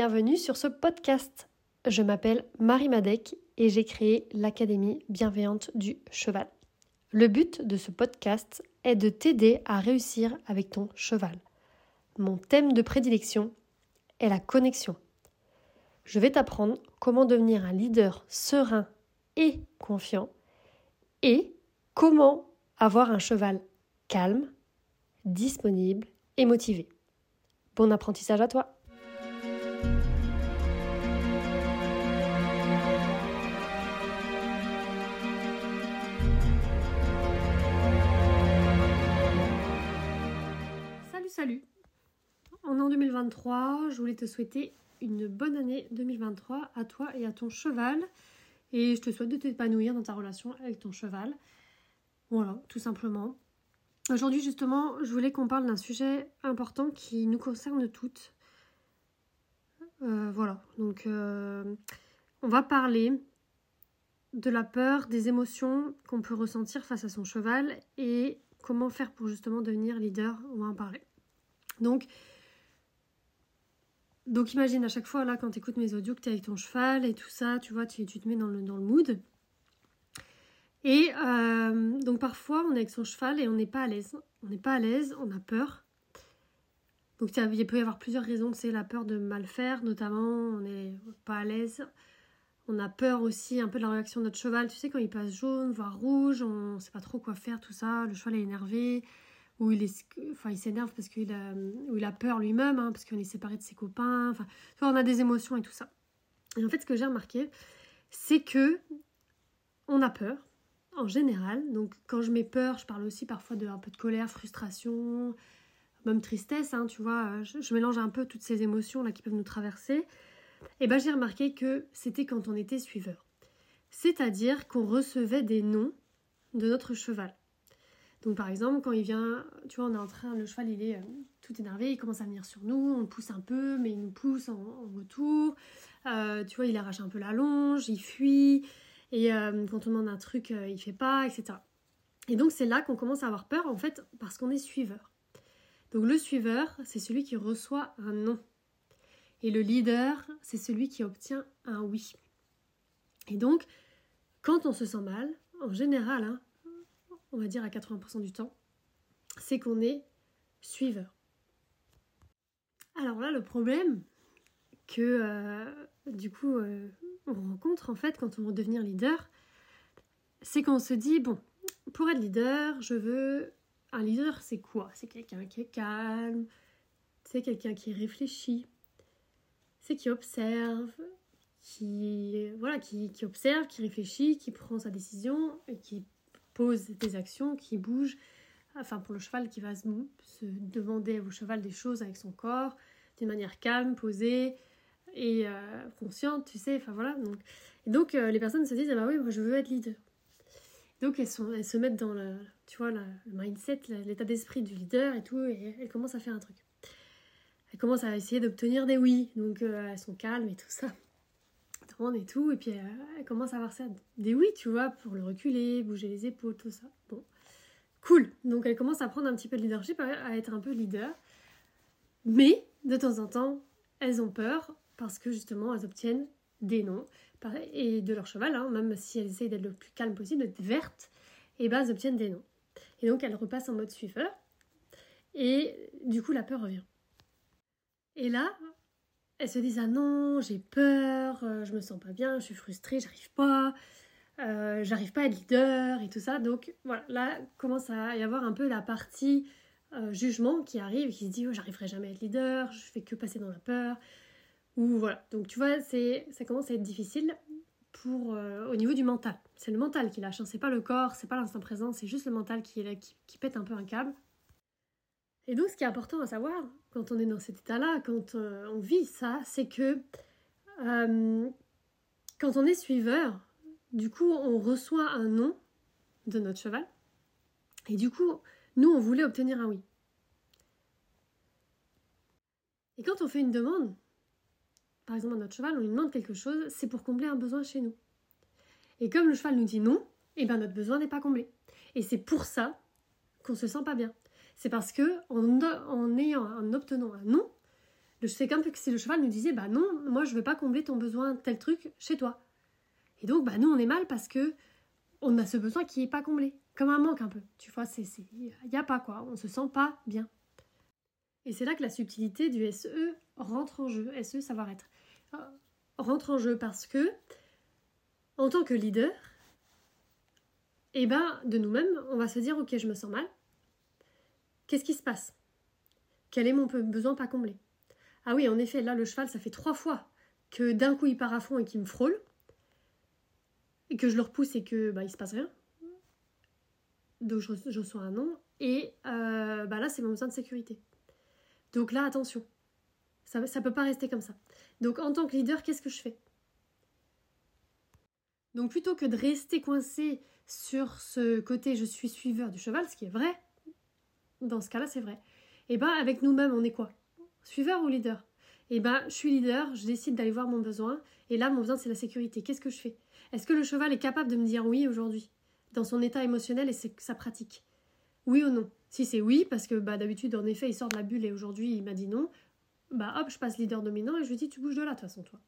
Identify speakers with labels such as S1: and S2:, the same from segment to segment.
S1: bienvenue sur ce podcast. Je m'appelle Marie Madec et j'ai créé l'Académie bienveillante du cheval. Le but de ce podcast est de t'aider à réussir avec ton cheval. Mon thème de prédilection est la connexion. Je vais t'apprendre comment devenir un leader serein et confiant et comment avoir un cheval calme, disponible et motivé. Bon apprentissage à toi Salut, On est en 2023, je voulais te souhaiter une bonne année 2023 à toi et à ton cheval. Et je te souhaite de t'épanouir dans ta relation avec ton cheval. Voilà, tout simplement. Aujourd'hui, justement, je voulais qu'on parle d'un sujet important qui nous concerne toutes. Euh, voilà, donc euh, on va parler de la peur, des émotions qu'on peut ressentir face à son cheval et comment faire pour justement devenir leader. On va en parler. Donc, imagine à chaque fois là quand tu écoutes mes audios que tu es avec ton cheval et tout ça, tu vois, tu, tu te mets dans le, dans le mood. Et euh, donc parfois on est avec son cheval et on n'est pas à l'aise. On n'est pas à l'aise, on a peur. Donc il peut y avoir plusieurs raisons. C'est la peur de mal faire, notamment on n'est pas à l'aise. On a peur aussi un peu de la réaction de notre cheval. Tu sais, quand il passe jaune, voire rouge, on ne sait pas trop quoi faire, tout ça. Le cheval est énervé où il est, enfin, s'énerve parce qu'il a, peur lui-même, hein, parce qu'on est séparé de ses copains. Enfin, on a des émotions et tout ça. Et en fait, ce que j'ai remarqué, c'est que on a peur en général. Donc, quand je mets peur, je parle aussi parfois de un peu de colère, frustration, même tristesse. Hein, tu vois, je, mélange un peu toutes ces émotions là qui peuvent nous traverser. Et ben, j'ai remarqué que c'était quand on était suiveur, c'est-à-dire qu'on recevait des noms de notre cheval. Donc par exemple, quand il vient, tu vois, on est en train, le cheval il est euh, tout énervé, il commence à venir sur nous, on le pousse un peu, mais il nous pousse en, retour. Euh, tu vois, il arrache un peu la longe, il fuit, et euh, quand on demande un truc, il fait pas, etc. Et donc c'est là qu'on commence à avoir peur en fait parce qu'on est suiveur. Donc le suiveur, c'est celui qui reçoit un non. Et le leader, c'est celui qui obtient un oui. Et donc, quand on se sent mal, en général, hein, on va dire à 80% du temps, c'est qu'on est suiveur. Alors là, le problème que euh, du coup euh, on rencontre en fait quand on veut devenir leader, c'est qu'on se dit bon, pour être leader, je veux un leader, c'est quoi? C'est quelqu'un qui est calme, c'est quelqu'un qui réfléchit, c'est qui observe, qui voilà, qui, qui observe, qui réfléchit, qui prend sa décision et qui pose des actions, qui bouge. Enfin, pour le cheval qui va se, demander au cheval des choses avec son corps, d'une manière calme, posée et euh, consciente, tu sais. Enfin voilà. Donc, et donc euh, les personnes se disent ah bah oui, moi je veux être leader. Donc elles se mettent dans le, tu vois, le mindset, l'état d'esprit du leader et tout, et elles commencent à faire un truc. Elles commencent à essayer d'obtenir des oui, donc euh, elles sont calmes et tout ça et tout. Et puis elle commence à avoir ça, des oui, tu vois, pour le reculer, bouger les épaules, tout ça. Bon, cool. Donc elle commence à prendre un petit peu de leadership, à être un peu leader. Mais de temps en temps, elles ont peur parce que justement, elles obtiennent des noms et de leur cheval, hein, même si elles essayent d'être le plus calme possible, d'être vertes, et ben elles obtiennent des noms. Et donc elles repassent en mode suiveur. Et du coup, la peur revient. Et là, elles se disent ah non j'ai peur euh, je me sens pas bien je suis frustrée j'arrive pas euh, j'arrive pas à être leader et tout ça. Donc voilà là commence à y avoir un peu la partie euh, jugement qui arrive qui se dit oh, j'arriverai jamais à être leader je fais que passer dans la peur. Ou voilà. Donc tu vois c'est ça commence à être difficile pour au niveau du mental. C'est le mental qui lâche hein. c'est pas le corps c'est pas l'instant présent c'est juste le mental qui est qui pète un peu un câble et donc, ce qui est important à savoir quand on est dans cet état-là, quand euh, on vit ça, c'est que euh, quand on est suiveur, du coup, on reçoit un nom de notre cheval. Et du coup, nous, on voulait obtenir un oui. Et quand on fait une demande, par exemple à notre cheval, on lui demande quelque chose, c'est pour combler un besoin chez nous. Et comme le cheval nous dit non, et eh ben notre besoin n'est pas comblé. Et c'est pour ça qu'on se sent pas bien c'est parce que en, ayant, en obtenant un non, C'est comme si le cheval nous disait Bah non, moi je veux pas combler ton besoin tel truc chez toi. Et donc, bah nous on est mal parce que on a ce besoin qui est pas comblé. Comme un manque un peu. Tu vois, c'est. Il n'y a pas quoi. On se sent pas bien. Et c'est là que la subtilité du SE rentre en jeu. SE, savoir-être. Euh, rentre en jeu parce que, en tant que leader, eh ben, de nous-mêmes, on va se dire Ok, je me sens mal. Qu'est-ce qui se passe? Quel est mon besoin pas comblé? Ah oui, en effet, là, le cheval, ça fait trois fois que d'un coup il part à fond et qu'il me frôle, et que je le repousse et que bah, il se passe rien. Donc je, reçois un non. Et euh, bah là, c'est mon besoin de sécurité. Donc là, attention. Ça ne peut pas rester comme ça. Donc en tant que leader, qu'est-ce que je fais? Donc plutôt que de rester coincé sur ce côté je suis suiveur du cheval, ce qui est vrai, dans ce cas-là, c'est vrai. Et eh bien avec nous-mêmes, on est quoi? Suiveur ou leader? Et eh ben je suis leader, je décide d'aller voir mon besoin, et là, mon besoin, c'est la sécurité. Qu'est-ce que je fais? Est-ce que le cheval est capable de me dire oui aujourd'hui? Dans son état émotionnel et sa pratique Oui ou non? Si c'est oui, parce que bah, d'habitude, en effet, il sort de la bulle et aujourd'hui, il m'a dit non, bah hop, je passe leader dominant et je lui dis tu bouges de là, de toute façon, toi.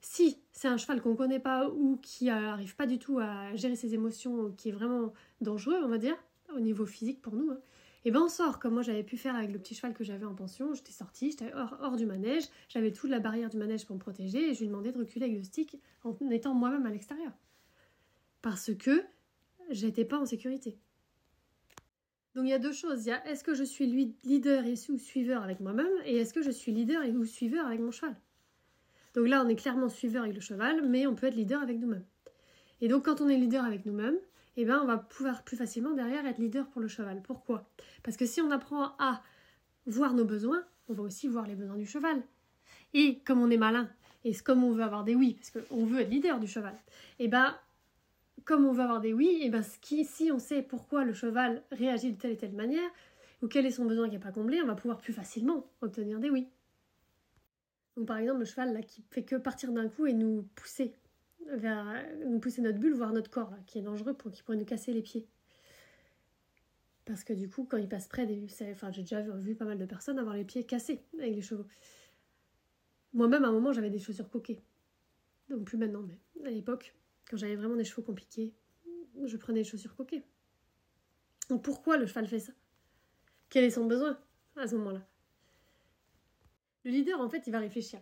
S1: Si c'est un cheval qu'on ne connaît pas ou qui n'arrive pas du tout à gérer ses émotions, qui est vraiment dangereux, on va dire, au niveau physique pour nous, et hein, eh ben on sort, comme moi j'avais pu faire avec le petit cheval que j'avais en pension. J'étais sortie, j'étais hors, hors, du manège, j'avais toute la barrière du manège pour me protéger et je lui demandais de reculer avec le stick en étant moi-même à l'extérieur parce que j'étais pas en sécurité. Donc il y a deux choses. Il y a est-ce que je suis leader et ou suiveur avec moi-même et est-ce que je suis leader et ou suiveur avec mon cheval? Donc là, on est clairement suiveur avec le cheval, mais on peut être leader avec nous-mêmes. Et donc quand on est leader avec nous-mêmes, eh ben, on va pouvoir plus facilement derrière être leader pour le cheval. Pourquoi? Parce que si on apprend à voir nos besoins, on va aussi voir les besoins du cheval. Et comme on est malin, et comme on veut avoir des oui, parce qu'on veut être leader du cheval, eh ben, comme on va avoir des oui, et ben si on sait pourquoi le cheval réagit de telle et telle manière, ou quel est son besoin qui n'est pas comblé, on va pouvoir plus facilement obtenir des oui. Donc par exemple le cheval là qui fait que partir d'un coup et nous pousser vers nous pousser notre bulle, voire notre corps, qui est dangereux pour qu'il pourrait nous casser les pieds. Parce que du coup, quand il passe près des. Enfin, j'ai déjà vu, pas mal de personnes avoir les pieds cassés avec les chevaux. Moi-même, à un moment, j'avais des chaussures coquées. Donc, plus maintenant, mais à l'époque, quand j'avais vraiment des chevaux compliqués, je prenais des chaussures coquées. Donc pourquoi le cheval fait ça? Quel est son besoin à ce moment-là? Le leader, en fait, il va réfléchir.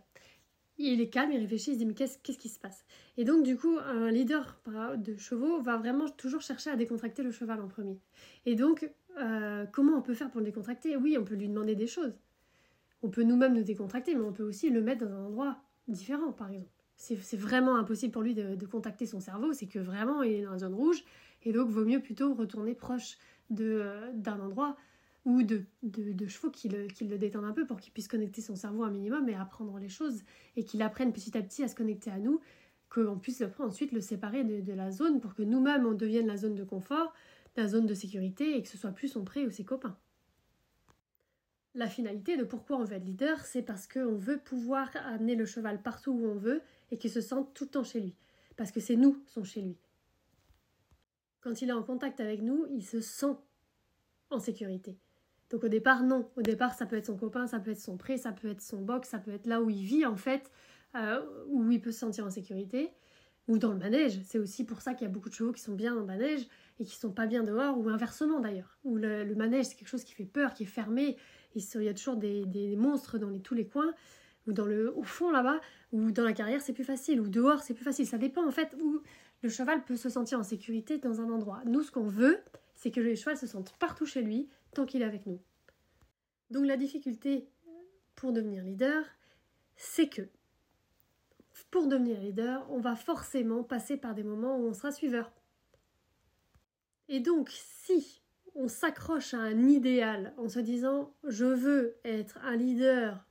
S1: Il est calme, il réfléchit, il se dit mais qu'est-ce, qui se passe? Et donc du coup, un leader de chevaux va vraiment toujours chercher à décontracter le cheval en premier. Et donc, euh, comment on peut faire pour le décontracter? Oui, on peut lui demander des choses. On peut nous-mêmes nous décontracter, mais on peut aussi le mettre dans un endroit différent, par exemple c'est vraiment impossible pour lui de, contacter son cerveau, c'est que vraiment il est dans la zone rouge, et donc vaut mieux plutôt retourner proche d'un endroit ou de, chevaux qui le, qui détendent un peu pour qu'il puisse connecter son cerveau un minimum et apprendre les choses, et qu'il apprenne petit à petit à se connecter à nous, qu'on puisse ensuite le séparer de, de la zone pour que nous-mêmes on devienne la zone de confort, la zone de sécurité, et que ce soit plus son pré ou ses copains. La finalité de pourquoi on veut être leader, c'est parce qu'on veut pouvoir amener le cheval partout où on veut et qu'il se sente tout le temps chez lui. Parce que c'est nous son chez lui. Quand il est en contact avec nous, il se sent en sécurité. Donc au départ, non. Au départ, ça peut être son copain, ça peut être son pré, ça peut être son box, ça peut être là où il vit en fait, euh, où il peut se sentir en sécurité. Ou dans le manège. C'est aussi pour ça qu'il y a beaucoup de chevaux qui sont bien dans le manège et qui sont pas bien dehors, ou inversement d'ailleurs. Où le manège, c'est quelque chose qui fait peur, qui est fermé, il y a toujours des, monstres dans tous les coins, ou dans le, au fond là-bas, ou dans la carrière c'est plus facile, ou dehors c'est plus facile. Ça dépend en fait où le cheval peut se sentir en sécurité dans un endroit. Nous, ce qu'on veut, c'est que le cheval se sente partout chez lui tant qu'il est avec nous. Donc la difficulté pour devenir leader, c'est que pour devenir leader, on va forcément passer par des moments où on sera suiveur. Et donc, si on s'accroche à un idéal en se disant je veux être un leader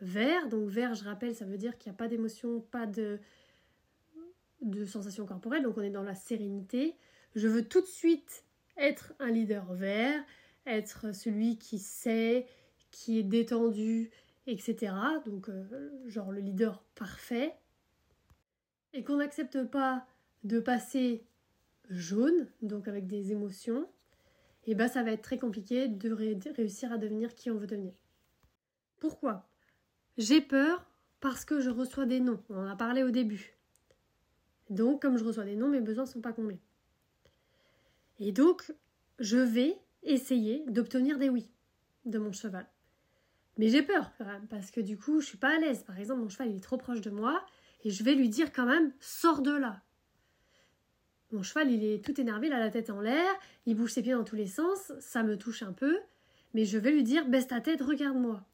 S1: vert. Donc vert, je rappelle, ça veut dire qu'il n'y a pas d'émotion, pas de, de sensation corporelle, donc on est dans la sérénité. Je veux tout de suite être un leader vert, être celui qui sait, qui est détendu, etc. Donc euh, genre le leader parfait. Et qu'on n'accepte pas de passer jaune, donc avec des émotions, et eh ben ça va être très compliqué de réussir à devenir qui on veut devenir. Pourquoi? J'ai peur parce que je reçois des noms. On en a parlé au début. Donc, comme je reçois des noms, mes besoins ne sont pas comblés. Et donc, je vais essayer d'obtenir des oui de mon cheval. Mais j'ai peur parce que du coup, je suis pas à l'aise. Par exemple, mon cheval il est trop proche de moi, et je vais lui dire quand même, sors de là. Mon cheval, il est tout énervé, il a la tête en l'air, il bouge ses pieds dans tous les sens, ça me touche un peu, mais je vais lui dire, baisse ta tête, regarde-moi.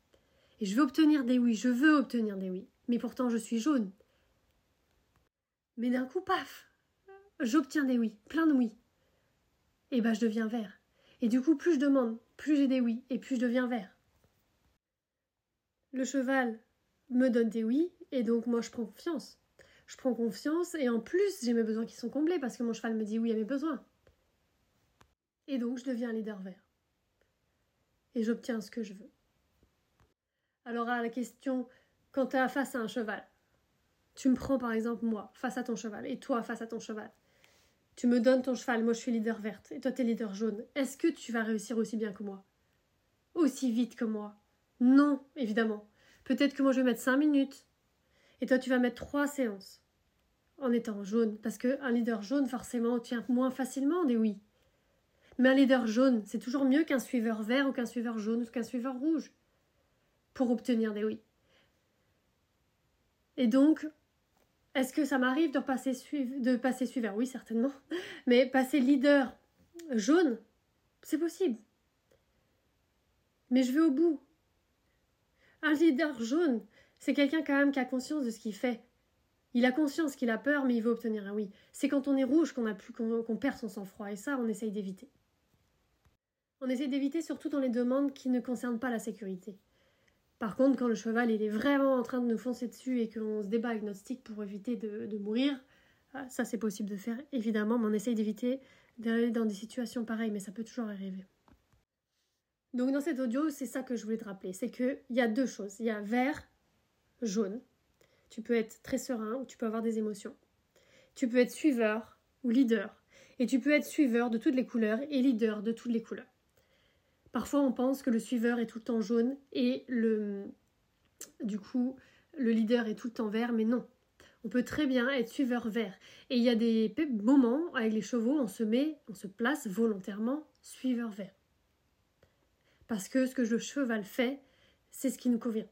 S1: Et je veux obtenir des oui, je veux obtenir des oui, mais pourtant je suis jaune. Mais d'un coup, paf, j'obtiens des oui, plein de oui. Et ben je deviens vert. Et du coup, plus je demande, plus j'ai des oui, et plus je deviens vert. Le cheval me donne des oui, et donc moi je prends confiance. Je prends confiance, et en plus j'ai mes besoins qui sont comblés, parce que mon cheval me dit oui à mes besoins. Et donc je deviens leader vert. Et j'obtiens ce que je veux. Alors à la question, quand tu es face à un cheval, tu me prends par exemple moi face à ton cheval, et toi face à ton cheval. Tu me donnes ton cheval, moi je suis leader verte, et toi tu es leader jaune. Est-ce que tu vas réussir aussi bien que moi? Aussi vite que moi? Non, évidemment. Peut-être que moi je vais mettre 5 minutes, et toi tu vas mettre 3 séances en étant jaune, parce qu'un leader jaune forcément obtient moins facilement des oui. Mais un leader jaune, c'est toujours mieux qu'un suiveur vert ou qu'un suiveur jaune ou qu'un suiveur rouge pour obtenir des oui. Et donc, est-ce que ça m'arrive de, passer, de passer suiveur? Oui, certainement. Mais passer leader jaune, c'est possible. Mais je vais au bout. Un leader jaune, c'est quelqu'un quand même qui a conscience de ce qu'il fait. Il a conscience qu'il a peur, mais il veut obtenir un oui. C'est quand on est rouge qu'on perd son sang-froid, et ça, on essaye d'éviter. On essaye d'éviter surtout dans les demandes qui ne concernent pas la sécurité. Par contre, quand le cheval il est vraiment en train de nous foncer dessus et qu'on se débat avec notre stick pour éviter de, mourir, ah, ça c'est possible de faire évidemment, mais on essaye d'éviter d'aller dans des situations pareilles, mais ça peut toujours arriver. Donc dans cet audio, c'est ça que je voulais te rappeler, c'est qu'il y a deux choses. Il y a vert, jaune. Tu peux être très serein ou tu peux avoir des émotions. Tu peux être suiveur ou leader. Et tu peux être suiveur de toutes les couleurs et leader de toutes les couleurs. Parfois, on pense que le suiveur est tout le temps jaune et le, du coup, le leader est tout le temps vert, mais non. On peut très bien être suiveur vert. Et il y a des moments avec les chevaux, on se met, on se place volontairement suiveur vert. Parce que ce que le cheval fait, c'est ce qui nous convient.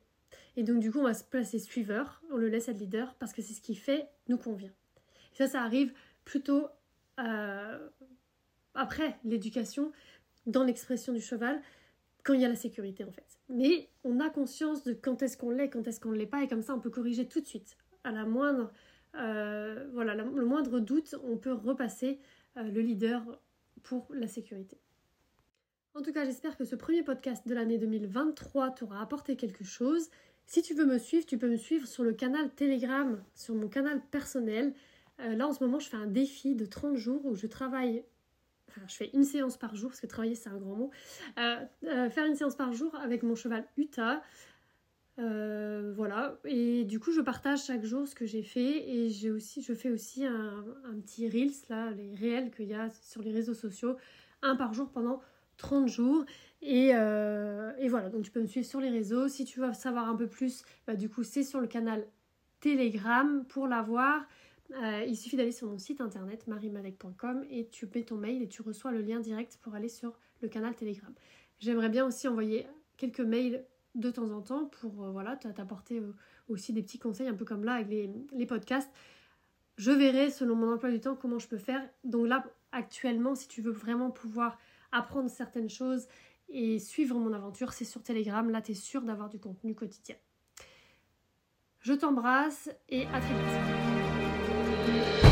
S1: Et donc, du coup, on va se placer suiveur, on le laisse être leader parce que c'est ce qui fait nous convient. Et ça, ça arrive plutôt euh, après l'éducation dans l'expression du cheval quand il y a la sécurité en fait. Mais on a conscience de quand est-ce qu'on l'est, quand est-ce qu'on ne l'est pas, et comme ça on peut corriger tout de suite. À la moindre, euh, voilà, le moindre doute, on peut repasser euh, le leader pour la sécurité. En tout cas, j'espère que ce premier podcast de l'année 2023 t'aura apporté quelque chose. Si tu veux me suivre, tu peux me suivre sur le canal Telegram, sur mon canal personnel. Euh, là, en ce moment, je fais un défi de 30 jours où je travaille je fais une séance par jour, parce que travailler c'est un grand mot, euh, euh, faire une séance par jour avec mon cheval Utah. Euh, voilà, et du coup je partage chaque jour ce que j'ai fait et j'ai aussi, je fais aussi un, petit Reels, là, les réels qu'il y a sur les réseaux sociaux, un par jour pendant 30 jours. Et, voilà, donc tu peux me suivre sur les réseaux. Si tu veux savoir un peu plus, bah, du coup c'est sur le canal Telegram pour l'avoir. Euh, il suffit d'aller sur mon site internet marimalek.com et tu mets ton mail et tu reçois le lien direct pour aller sur le canal Telegram. J'aimerais bien aussi envoyer quelques mails de temps en temps pour euh, voilà, t'apporter euh, aussi des petits conseils, un peu comme là avec les, podcasts. Je verrai selon mon emploi du temps comment je peux faire. Donc là, actuellement, si tu veux vraiment pouvoir apprendre certaines choses et suivre mon aventure, c'est sur Telegram. Là, tu es sûr d'avoir du contenu quotidien. Je t'embrasse et à très vite. Thank you.